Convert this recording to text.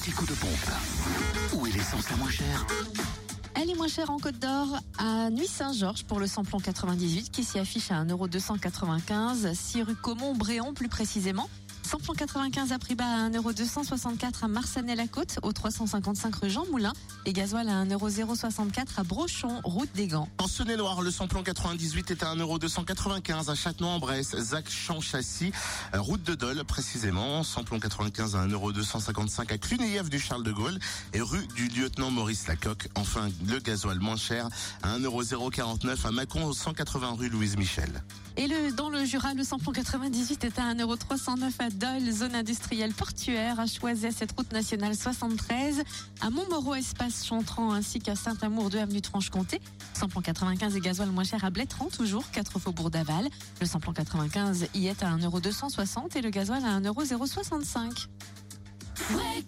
petit coup de pompe. Où est l'essence la moins chère Elle est moins chère en Côte d'Or à Nuit-Saint-Georges pour le samplon 98 qui s'y affiche à 1,295€, 6 rue Caumont-Bréon plus précisément. Samplon 95 à prix bas à 1,264€ à Marsanet-la-Côte, au 355 rue Jean Moulin. Et gasoil à 1,064€ à Brochon, route des Gants. En Saône-et-Loire, le samplon 98 est à 1,295€ à Châtenois-en-Bresse, Zac Champ-Châssis, euh, route de Dole précisément. Samplon 95 à 1,255€ à Clunéiev du Charles de Gaulle et rue du lieutenant Maurice Lacoque. Enfin, le gasoil moins cher à 1,049€ à Mâcon, 180 rue Louise Michel. Et le, dans le Jura, le samplon 98 est à 1,309€ à Zone industrielle portuaire, à Choiset, cette route nationale 73, à Montmoreau, espace Chantran, ainsi qu'à Saint-Amour, 2 avenue de Franche-Comté. Samplon 95 et gasoil moins cher à Blétran, toujours 4 faubourg d'Aval. Le samplon 95 y est à 1,260€ et le gasoil à 1,065€. Ouais